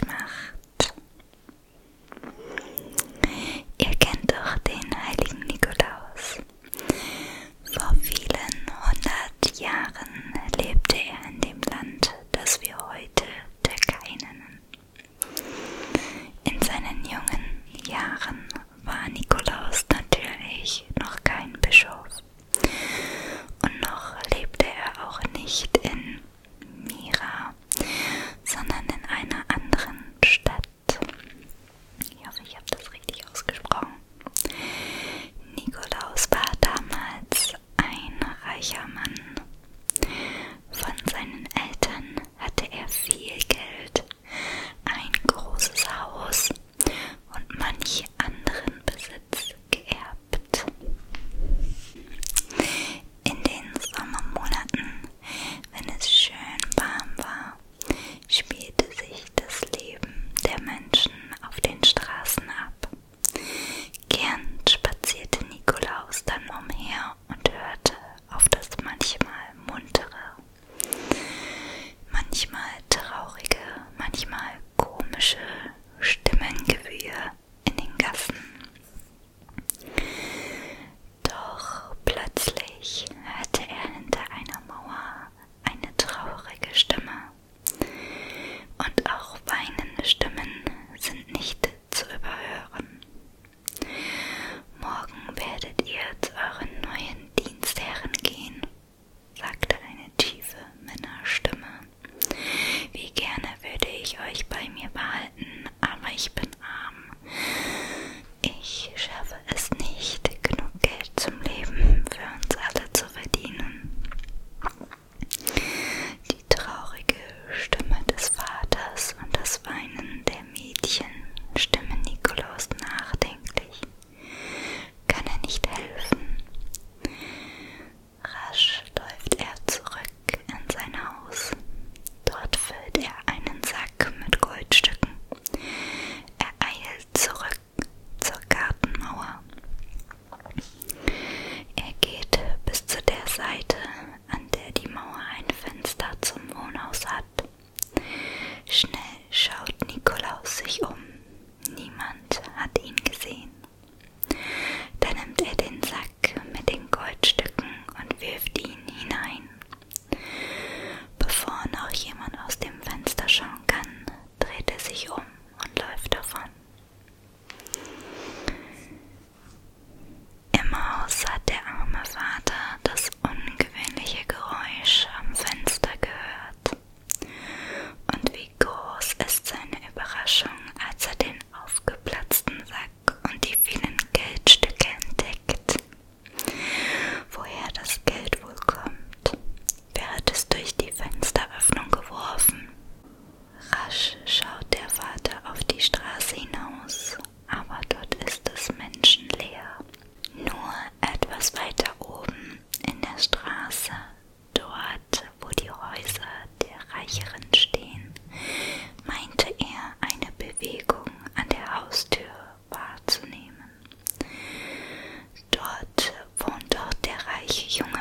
cauchemar. 也用